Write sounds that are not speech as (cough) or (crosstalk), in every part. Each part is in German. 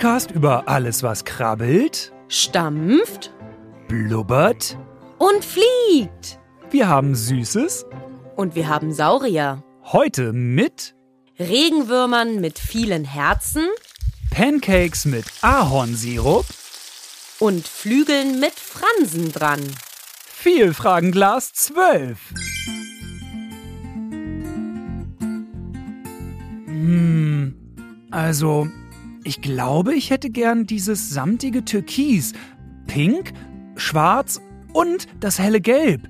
Podcast über alles, was krabbelt, stampft blubbert. und fliegt. Wir haben Süßes. Und wir haben Saurier. Heute mit Regenwürmern mit vielen Herzen Pancakes mit Ahornsirup, und Flügeln mit Fransen dran. Vielfragenglas 12. Hm, also, ich glaube, ich hätte gern dieses samtige Türkis, pink, schwarz und das helle Gelb.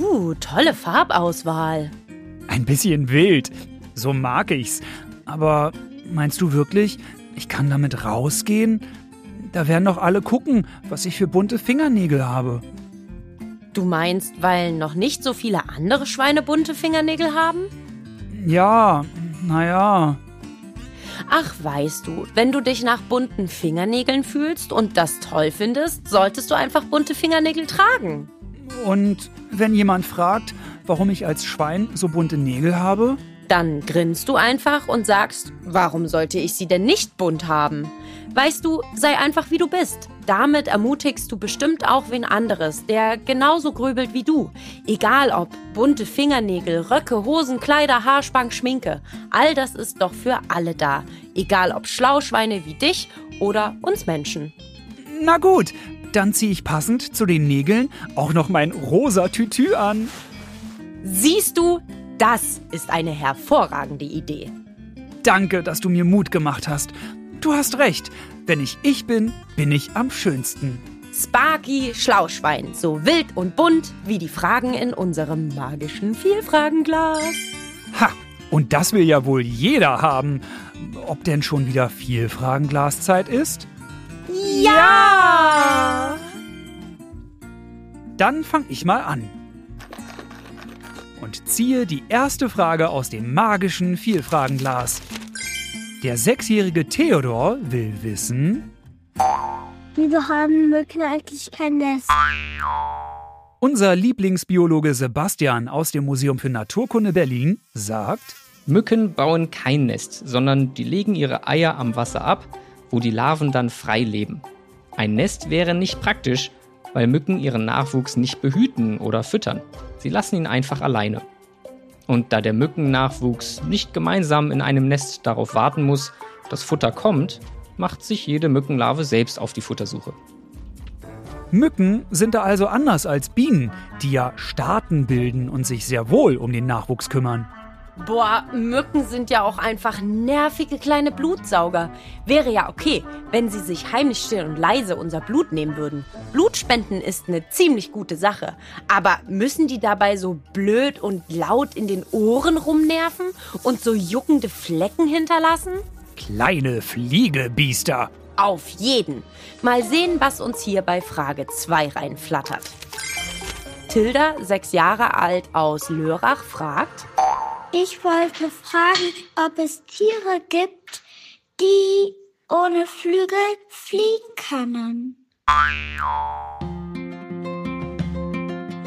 Uh, tolle Farbauswahl. Ein bisschen wild, so mag ich's. Aber meinst du wirklich, ich kann damit rausgehen? Da werden doch alle gucken, was ich für bunte Fingernägel habe. Du meinst, weil noch nicht so viele andere Schweine bunte Fingernägel haben? Ja, naja. Ach, weißt du, wenn du dich nach bunten Fingernägeln fühlst und das toll findest, solltest du einfach bunte Fingernägel tragen. Und wenn jemand fragt, warum ich als Schwein so bunte Nägel habe? Dann grinst du einfach und sagst, warum sollte ich sie denn nicht bunt haben? Weißt du, sei einfach wie du bist. Damit ermutigst du bestimmt auch wen anderes, der genauso grübelt wie du. Egal ob bunte Fingernägel, Röcke, Hosen, Kleider, Haarspank, Schminke. All das ist doch für alle da. Egal ob Schlauschweine wie dich oder uns Menschen. Na gut, dann ziehe ich passend zu den Nägeln auch noch mein rosa Tütü an. Siehst du, das ist eine hervorragende Idee. Danke, dass du mir Mut gemacht hast. Du hast recht. Wenn ich ich bin, bin ich am schönsten. Sparky Schlauschwein, so wild und bunt wie die Fragen in unserem magischen Vielfragenglas. Ha! Und das will ja wohl jeder haben. Ob denn schon wieder viel Fragenglaszeit ist? Ja! Dann fang ich mal an. Und ziehe die erste Frage aus dem magischen Vielfragenglas. Der sechsjährige Theodor will wissen, Wieso haben Mücken eigentlich kein Nest? unser Lieblingsbiologe Sebastian aus dem Museum für Naturkunde Berlin sagt, Mücken bauen kein Nest, sondern die legen ihre Eier am Wasser ab, wo die Larven dann frei leben. Ein Nest wäre nicht praktisch, weil Mücken ihren Nachwuchs nicht behüten oder füttern. Sie lassen ihn einfach alleine. Und da der Mückennachwuchs nicht gemeinsam in einem Nest darauf warten muss, dass Futter kommt, macht sich jede Mückenlarve selbst auf die Futtersuche. Mücken sind da also anders als Bienen, die ja Staaten bilden und sich sehr wohl um den Nachwuchs kümmern. Boah, Mücken sind ja auch einfach nervige kleine Blutsauger. Wäre ja okay, wenn sie sich heimlich still und leise unser Blut nehmen würden. Blutspenden ist eine ziemlich gute Sache. Aber müssen die dabei so blöd und laut in den Ohren rumnerven und so juckende Flecken hinterlassen? Kleine Fliegebiester. Auf jeden. Mal sehen, was uns hier bei Frage 2 reinflattert. Tilda, sechs Jahre alt aus Lörrach, fragt, Ich wollte fragen, ob es Tiere gibt, die ohne Flügel fliegen können.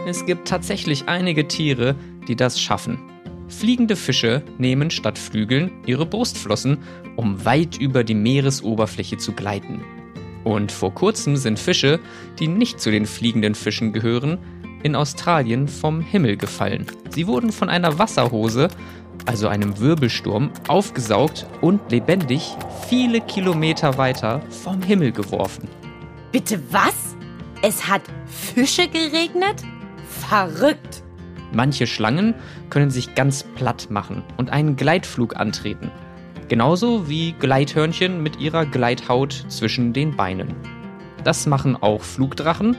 Es gibt tatsächlich einige Tiere, die das schaffen. Fliegende Fische nehmen statt Flügeln ihre Brustflossen, um weit über die Meeresoberfläche zu gleiten. Und vor kurzem sind Fische, die nicht zu den fliegenden Fischen gehören, in Australien vom Himmel gefallen. Sie wurden von einer Wasserhose, also einem Wirbelsturm, aufgesaugt und lebendig viele Kilometer weiter vom Himmel geworfen. bitte was? Es hat Fische geregnet? Verrückt. Manche Schlangen können sich ganz platt machen und einen Gleitflug antreten. Genauso wie Gleithörnchen mit ihrer Gleithaut zwischen den Beinen. Das machen auch Flugdrachen.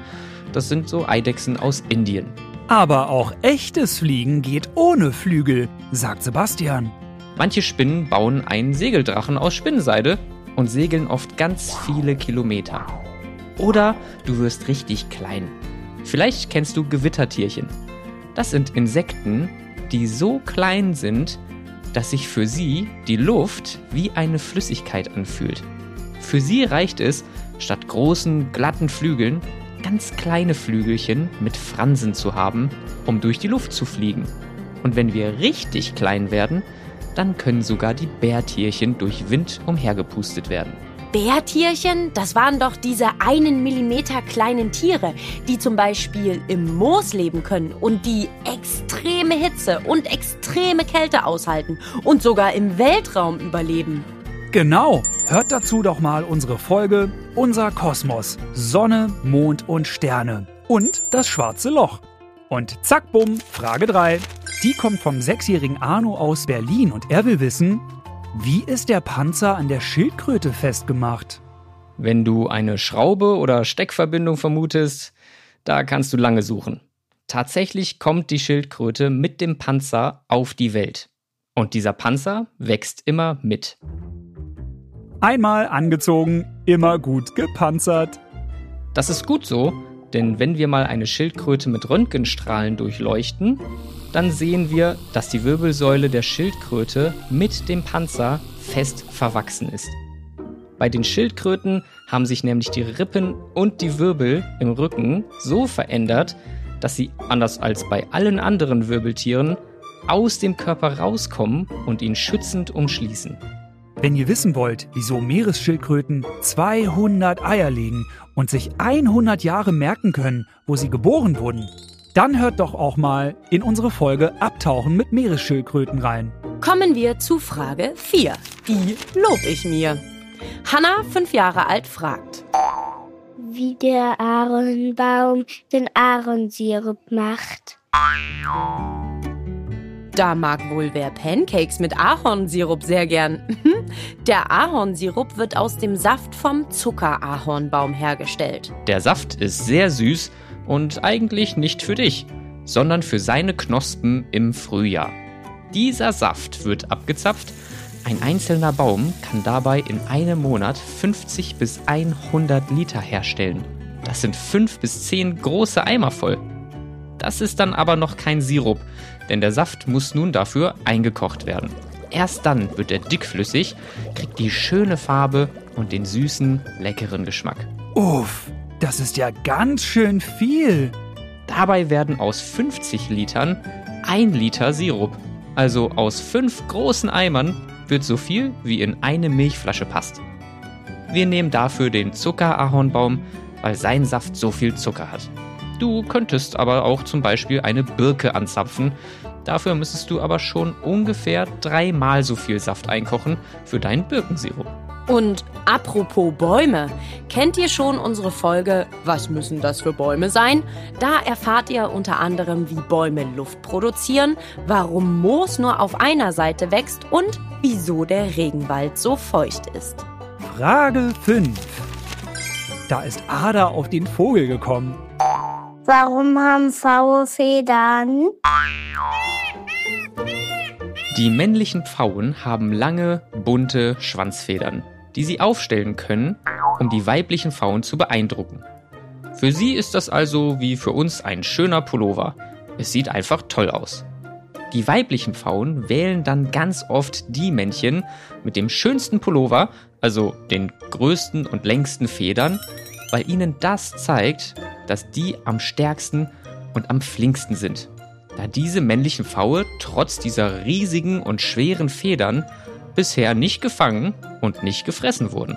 Das sind so Eidechsen aus Indien. Aber auch echtes Fliegen geht ohne Flügel, sagt Sebastian. Manche Spinnen bauen einen Segeldrachen aus Spinnenseide und segeln oft ganz viele Kilometer. Oder du wirst richtig klein. Vielleicht kennst du Gewittertierchen. Das sind Insekten, die so klein sind, dass sich für sie die Luft wie eine Flüssigkeit anfühlt. Für sie reicht es, statt großen, glatten Flügeln ganz kleine Flügelchen mit Fransen zu haben, um durch die Luft zu fliegen. Und wenn wir richtig klein werden, dann können sogar die Bärtierchen durch Wind umhergepustet werden. Bärtierchen, das waren doch diese einen Millimeter kleinen Tiere, die zum Beispiel im Moos leben können und die extreme Hitze und extreme Kälte aushalten und sogar im Weltraum überleben. Genau, hört dazu doch mal unsere Folge Unser Kosmos, Sonne, Mond und Sterne und das schwarze Loch. Und zack, bumm, Frage 3. Die kommt vom sechsjährigen Arno aus Berlin und er will wissen, wie ist der Panzer an der Schildkröte festgemacht? Wenn du eine Schraube oder Steckverbindung vermutest, da kannst du lange suchen. Tatsächlich kommt die Schildkröte mit dem Panzer auf die Welt. Und dieser Panzer wächst immer mit. Einmal angezogen, immer gut gepanzert. Das ist gut so, denn wenn wir mal eine Schildkröte mit Röntgenstrahlen durchleuchten, dann sehen wir, dass die Wirbelsäule der Schildkröte mit dem Panzer fest verwachsen ist. Bei den Schildkröten haben sich nämlich die Rippen und die Wirbel im Rücken so verändert, dass sie, anders als bei allen anderen Wirbeltieren, aus dem Körper rauskommen und ihn schützend umschließen. Wenn ihr wissen wollt, wieso Meeresschildkröten 200 Eier legen und sich 100 Jahre merken können, wo sie geboren wurden, dann hört doch auch mal in unsere Folge Abtauchen mit Meeresschildkröten rein. Kommen wir zu Frage 4. Die lob ich mir. Hanna, fünf Jahre alt, fragt. Wie der Ahornbaum den Ahornsirup macht. Da mag wohl wer Pancakes mit Ahornsirup sehr gern. Der Ahornsirup wird aus dem Saft vom Zuckerahornbaum hergestellt. Der Saft ist sehr süß und eigentlich nicht für dich, sondern für seine Knospen im Frühjahr. Dieser Saft wird abgezapft. Ein einzelner Baum kann dabei in einem Monat 50 bis 100 Liter herstellen. Das sind 5 bis 10 große Eimer voll. Das ist dann aber noch kein Sirup, denn der Saft muss nun dafür eingekocht werden. Erst dann wird er dickflüssig, kriegt die schöne Farbe und den süßen, leckeren Geschmack. Uff, das ist ja ganz schön viel. Dabei werden aus 50 Litern ein Liter Sirup. Also aus fünf großen Eimern wird so viel, wie in eine Milchflasche passt. Wir nehmen dafür den Zuckerahornbaum, weil sein Saft so viel Zucker hat. Du könntest aber auch zum Beispiel eine Birke anzapfen. Dafür müsstest du aber schon ungefähr dreimal so viel Saft einkochen für deinen Birkensirup. Und apropos Bäume, kennt ihr schon unsere Folge Was müssen das für Bäume sein? Da erfahrt ihr unter anderem, wie Bäume Luft produzieren, warum Moos nur auf einer Seite wächst und wieso der Regenwald so feucht ist. Frage 5. Da ist Ada auf den Vogel gekommen. Warum haben Pfaue Federn? Die männlichen Pfauen haben lange, bunte Schwanzfedern, die sie aufstellen können, um die weiblichen Pfauen zu beeindrucken. Für sie ist das also wie für uns ein schöner Pullover. Es sieht einfach toll aus. Die weiblichen Pfauen wählen dann ganz oft die Männchen mit dem schönsten Pullover, also den größten und längsten Federn, weil ihnen das zeigt, dass die am stärksten und am flinksten sind. Da diese männlichen Pfaue trotz dieser riesigen und schweren Federn bisher nicht gefangen und nicht gefressen wurden.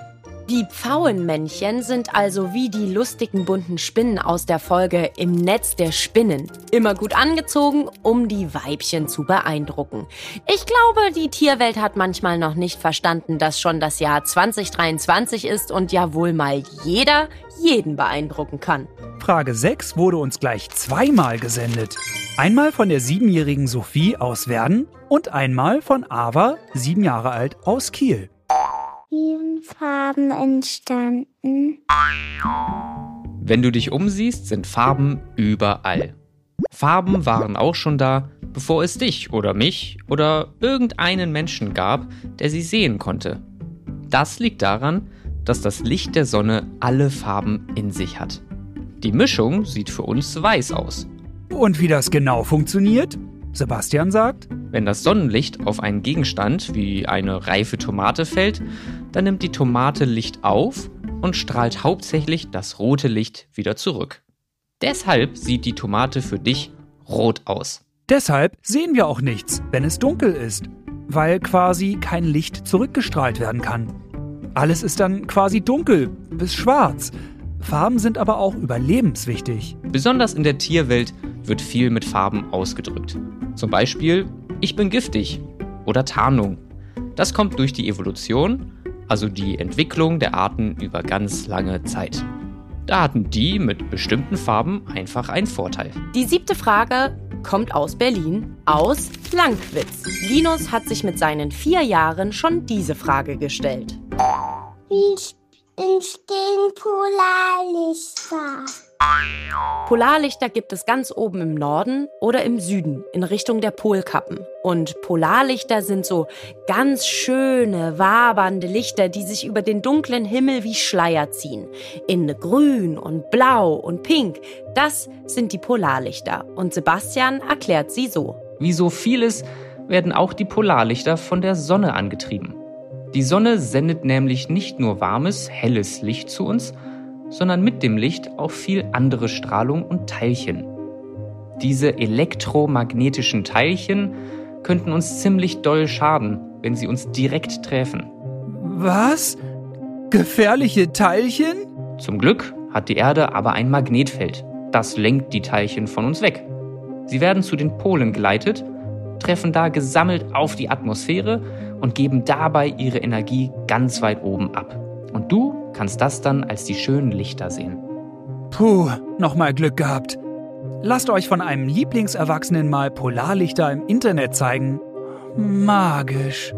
Die Pfauenmännchen sind also wie die lustigen bunten Spinnen aus der Folge Im Netz der Spinnen. Immer gut angezogen, um die Weibchen zu beeindrucken. Ich glaube, die Tierwelt hat manchmal noch nicht verstanden, dass schon das Jahr 2023 ist und ja wohl mal jeder jeden beeindrucken kann. Frage 6 wurde uns gleich zweimal gesendet. Einmal von der siebenjährigen Sophie aus Werden und einmal von Ava, sieben Jahre alt, aus Kiel. Wie Farben entstanden? Wenn du dich umsiehst, sind Farben überall. Farben waren auch schon da, bevor es dich oder mich oder irgendeinen Menschen gab, der sie sehen konnte. Das liegt daran, dass das Licht der Sonne alle Farben in sich hat. Die Mischung sieht für uns weiß aus. Und wie das genau funktioniert? Sebastian sagt, Wenn das Sonnenlicht auf einen Gegenstand wie eine reife Tomate fällt, dann nimmt die Tomate Licht auf und strahlt hauptsächlich das rote Licht wieder zurück. Deshalb sieht die Tomate für dich rot aus. deshalb sehen wir auch nichts, wenn es dunkel ist, weil quasi kein Licht zurückgestrahlt werden kann. Alles ist dann quasi dunkel bis schwarz. Farben sind aber auch überlebenswichtig. Besonders in der Tierwelt wird viel mit Farben ausgedrückt. Zum Beispiel, ich bin giftig oder Tarnung. Das kommt durch die Evolution, also die Entwicklung der Arten über ganz lange Zeit. Da hatten die mit bestimmten Farben einfach einen Vorteil. Die siebte Frage kommt aus Berlin, aus Lankwitz. Linus hat sich mit seinen vier Jahren schon diese Frage gestellt. Wie entstehen Polarlichter? Polarlichter gibt es ganz oben im Norden oder im Süden in Richtung der Polkappen. Und Polarlichter sind so ganz schöne, wabernde Lichter, die sich über den dunklen Himmel wie Schleier ziehen. In grün und blau und pink. Das sind die Polarlichter. Und Sebastian erklärt sie so. Wie so vieles werden auch die Polarlichter von der Sonne angetrieben. Die Sonne sendet nämlich nicht nur warmes, helles Licht zu uns, sondern mit dem Licht auch viel andere Strahlung und Teilchen. Diese elektromagnetischen Teilchen könnten uns ziemlich doll schaden, wenn sie uns direkt treffen. Was? Gefährliche Teilchen? Zum Glück hat die Erde aber ein Magnetfeld. Das lenkt die Teilchen von uns weg. Sie werden zu den Polen geleitet, treffen da gesammelt auf die Atmosphäre und geben dabei ihre Energie ganz weit oben ab. Und du kannst das dann als die schönen Lichter sehen. Puh, nochmal Glück gehabt. Lasst euch von einem Lieblingserwachsenen mal Polarlichter im Internet zeigen. Magisch.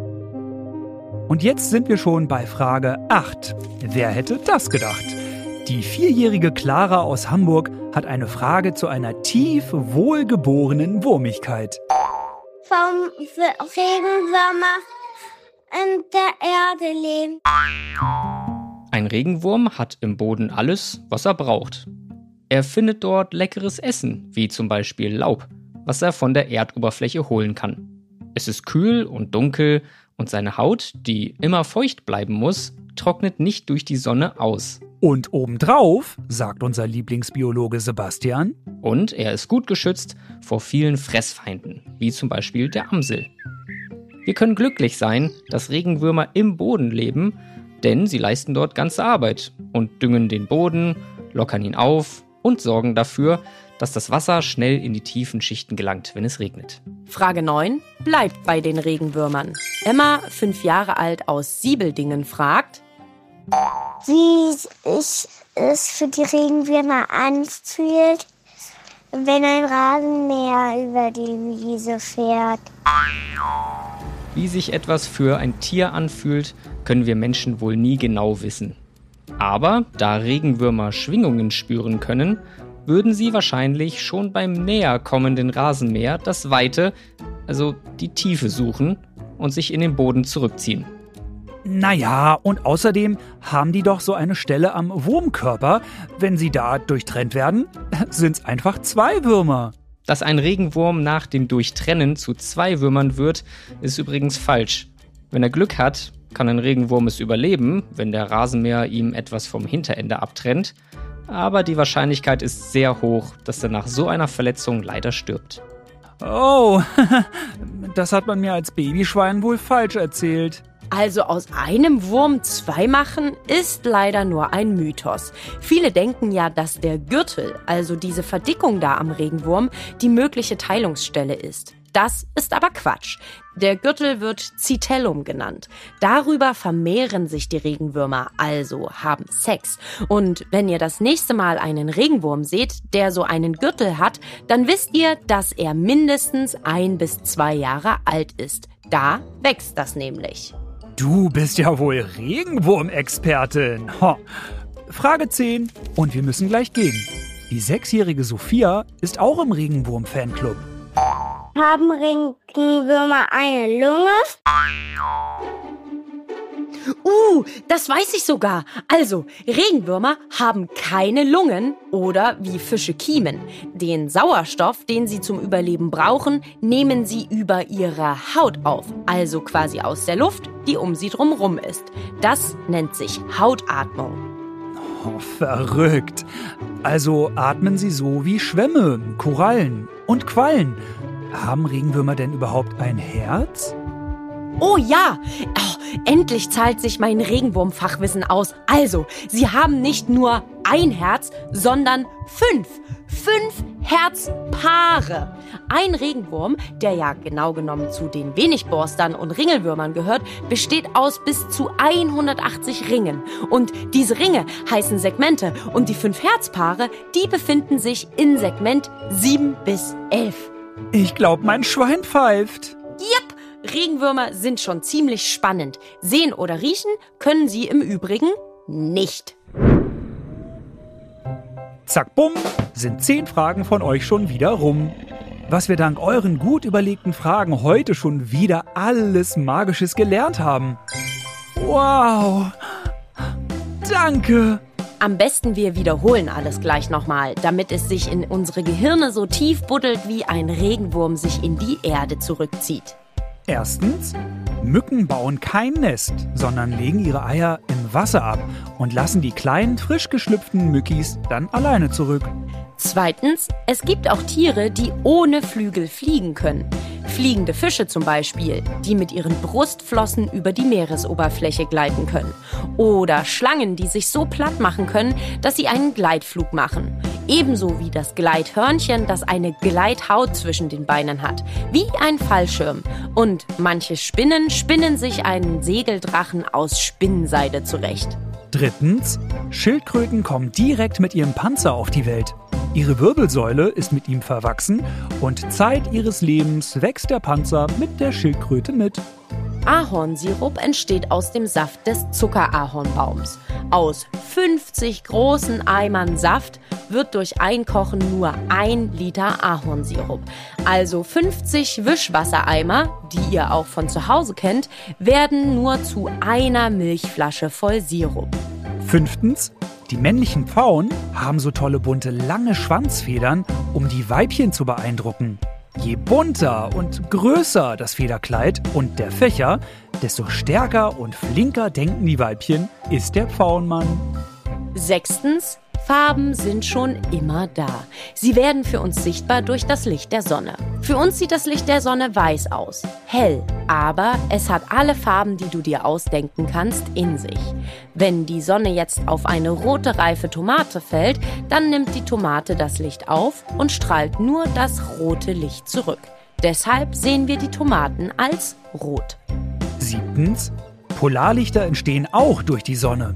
Und jetzt sind wir schon bei Frage 8. Wer hätte das gedacht? Die vierjährige Clara aus Hamburg hat eine Frage zu einer tief wohlgeborenen Wurmigkeit. Vom Regenwürmer in der Erde leben. Ein Regenwurm hat im Boden alles, was er braucht. Er findet dort leckeres Essen, wie zum Beispiel Laub, was er von der Erdoberfläche holen kann. Es ist kühl und dunkel und seine Haut, die immer feucht bleiben muss, trocknet nicht durch die Sonne aus. Und obendrauf, sagt unser Lieblingsbiologe Sebastian, Und er ist gut geschützt vor vielen Fressfeinden, wie zum Beispiel der Amsel. Wir können glücklich sein, dass Regenwürmer im Boden leben, denn sie leisten dort ganze Arbeit und düngen den Boden, lockern ihn auf und sorgen dafür, dass das Wasser schnell in die tiefen Schichten gelangt, wenn es regnet. Frage 9 bleibt bei den Regenwürmern. Emma, fünf Jahre alt aus Siebeldingen, fragt, Wie sich es für die Regenwürmer anfühlt, wenn ein Rasenmäher über die Wiese fährt. Wie sich etwas für ein Tier anfühlt, können wir Menschen wohl nie genau wissen. Aber da Regenwürmer Schwingungen spüren können, würden sie wahrscheinlich schon beim näher kommenden Rasenmäher das Weite, also die Tiefe suchen und sich in den Boden zurückziehen. Naja, und außerdem haben die doch so eine Stelle am Wurmkörper. Wenn sie da durchtrennt werden, (laughs) sind's einfach zwei Würmer. Dass ein Regenwurm nach dem Durchtrennen zu zwei Würmern wird, ist übrigens falsch. Wenn er Glück hat, kann ein Regenwurm es überleben, wenn der Rasenmäher ihm etwas vom Hinterende abtrennt. Aber die Wahrscheinlichkeit ist sehr hoch, dass er nach so einer Verletzung leider stirbt. Oh, (laughs) das hat man mir als Babyschwein wohl falsch erzählt. Also aus einem Wurm zwei machen, ist leider nur ein Mythos. Viele denken ja, dass der Gürtel, also diese Verdickung da am Regenwurm, die mögliche Teilungsstelle ist. Das ist aber Quatsch. Der Gürtel wird Zitellum genannt. Darüber vermehren sich die Regenwürmer, also haben Sex. Und wenn ihr das nächste Mal einen Regenwurm seht, der so einen Gürtel hat, dann wisst ihr, dass er mindestens ein bis zwei Jahre alt ist. Da wächst das nämlich. Du bist ja wohl Regenwurmexpertin. Frage 10 und wir müssen gleich gehen. Die sechsjährige Sophia ist auch im Regenwurm-Fanclub. Haben Regenwürmer eine Lunge? Uh, das weiß ich sogar. Also, Regenwürmer haben keine Lungen oder wie Fische Kiemen. Den Sauerstoff, den sie zum Überleben brauchen, nehmen sie über ihre Haut auf. Also quasi aus der Luft, die um sie drumrum ist. Das nennt sich Hautatmung. Oh, verrückt. Also atmen sie so wie Schwämme, Korallen und Quallen. Haben Regenwürmer denn überhaupt ein Herz? Oh ja, oh, endlich zahlt sich mein Regenwurmfachwissen aus. Also, sie haben nicht nur ein Herz, sondern fünf. Fünf Herzpaare. Ein Regenwurm, der ja genau genommen zu den Wenigborstern und Ringelwürmern gehört, besteht aus bis zu 180 Ringen. Und diese Ringe heißen Segmente und die fünf Herzpaare, die befinden sich in Segment 7 bis 11. Ich glaube, mein Schwein pfeift. Yep, Regenwürmer sind schon ziemlich spannend. Sehen oder riechen können sie im Übrigen nicht. Zack, bumm, sind zehn Fragen von euch schon wieder rum. Was wir dank euren gut überlegten Fragen heute schon wieder alles Magisches gelernt haben. Wow! Danke! Am besten wir wiederholen alles gleich nochmal, damit es sich in unsere Gehirne so tief buddelt, wie ein Regenwurm sich in die Erde zurückzieht. Erstens, Mücken bauen kein Nest, sondern legen ihre Eier im Wasser ab und lassen die kleinen, frisch geschlüpften Mückis dann alleine zurück. Zweitens, es gibt auch Tiere, die ohne Flügel fliegen können. Fliegende Fische zum Beispiel, die mit ihren Brustflossen über die Meeresoberfläche gleiten können. Oder Schlangen, die sich so platt machen können, dass sie einen Gleitflug machen. Ebenso wie das Gleithörnchen, das eine Gleithaut zwischen den Beinen hat. Wie ein Fallschirm. Und manche Spinnen spinnen sich einen Segeldrachen aus Spinnenseide zurecht. Drittens, Schildkröten kommen direkt mit ihrem Panzer auf die Welt. Ihre Wirbelsäule ist mit ihm verwachsen und Zeit ihres Lebens wächst der Panzer mit der Schildkröte mit. Ahornsirup entsteht aus dem Saft des Zuckerahornbaums. Aus 50 großen Eimern Saft wird durch Einkochen nur ein Liter Ahornsirup. Also 50 Wischwassereimer, die ihr auch von zu Hause kennt, werden nur zu einer Milchflasche voll Sirup. Fünftens, die männlichen Pfauen haben so tolle bunte lange Schwanzfedern, um die Weibchen zu beeindrucken. Je bunter und größer das Federkleid und der Fächer, desto stärker und flinker denken die Weibchen, ist der Pfauenmann. Sechstens, Farben sind schon immer da. Sie werden für uns sichtbar durch das Licht der Sonne. Für uns sieht das Licht der Sonne weiß aus, hell, aber es hat alle Farben, die du dir ausdenken kannst, in sich. Wenn die Sonne jetzt auf eine rote reife Tomate fällt, dann nimmt die Tomate das Licht auf und strahlt nur das rote Licht zurück. Deshalb sehen wir die Tomaten als rot. Siebtens, Polarlichter entstehen auch durch die Sonne.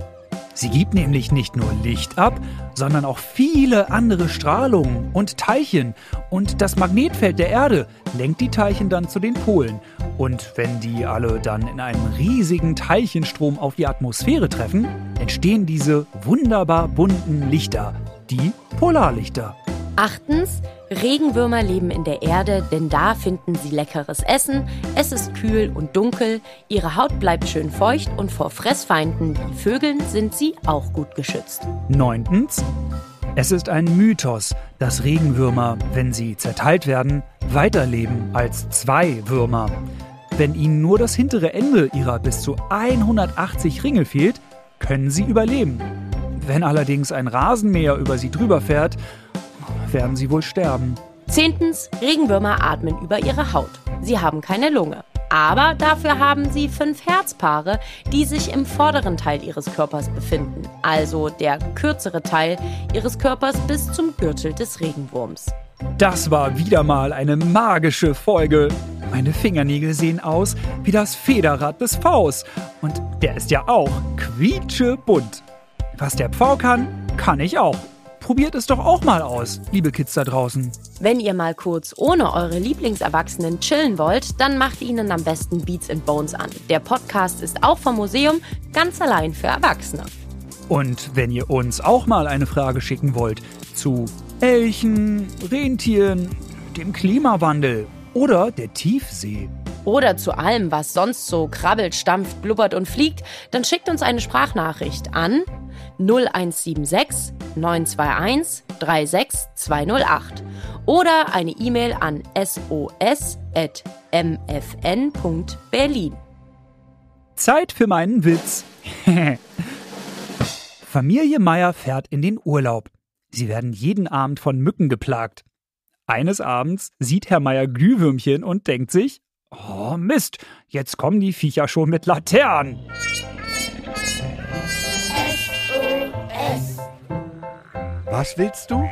Sie gibt nämlich nicht nur Licht ab, sondern auch viele andere Strahlungen und Teilchen. Und das Magnetfeld der Erde lenkt die Teilchen dann zu den Polen. Und wenn die alle dann in einem riesigen Teilchenstrom auf die Atmosphäre treffen, entstehen diese wunderbar bunten Lichter, die Polarlichter. Achtens, Regenwürmer leben in der Erde, denn da finden sie leckeres Essen, es ist kühl und dunkel, ihre Haut bleibt schön feucht und vor Fressfeinden wie Vögeln sind sie auch gut geschützt. Neuntens, es ist ein Mythos, dass Regenwürmer, wenn sie zerteilt werden, weiterleben als zwei Würmer. Wenn ihnen nur das hintere Ende ihrer bis zu 180 Ringe fehlt, können sie überleben. Wenn allerdings ein Rasenmäher über sie drüber fährt, werden sie wohl sterben. Zehntens, Regenwürmer atmen über ihre Haut. Sie haben keine Lunge. Aber dafür haben sie fünf Herzpaare, die sich im vorderen Teil ihres Körpers befinden, also der kürzere Teil ihres Körpers bis zum Gürtel des Regenwurms. Das war wieder mal eine magische Folge. Meine Fingernägel sehen aus wie das Federrad des Vs. Und der ist ja auch quietschebunt. Was der Pfau kann, kann ich auch. Probiert es doch auch mal aus, liebe Kids da draußen. Wenn ihr mal kurz ohne eure Lieblingserwachsenen chillen wollt, dann macht ihnen am besten Beats and Bones an. Der Podcast ist auch vom Museum, ganz allein für Erwachsene. Und wenn ihr uns auch mal eine Frage schicken wollt zu Elchen, Rentieren, dem Klimawandel oder der Tiefsee. Oder zu allem, was sonst so krabbelt, stampft, blubbert und fliegt, dann schickt uns eine Sprachnachricht an 0176 921 36208 oder eine E-Mail an sos.mfn.berlin. Zeit für meinen Witz. (laughs) Familie Meier fährt in den Urlaub. Sie werden jeden Abend von Mücken geplagt. Eines Abends sieht Herr Meier Glühwürmchen und denkt sich, oh Mist, jetzt kommen die Viecher schon mit Laternen. Was willst du?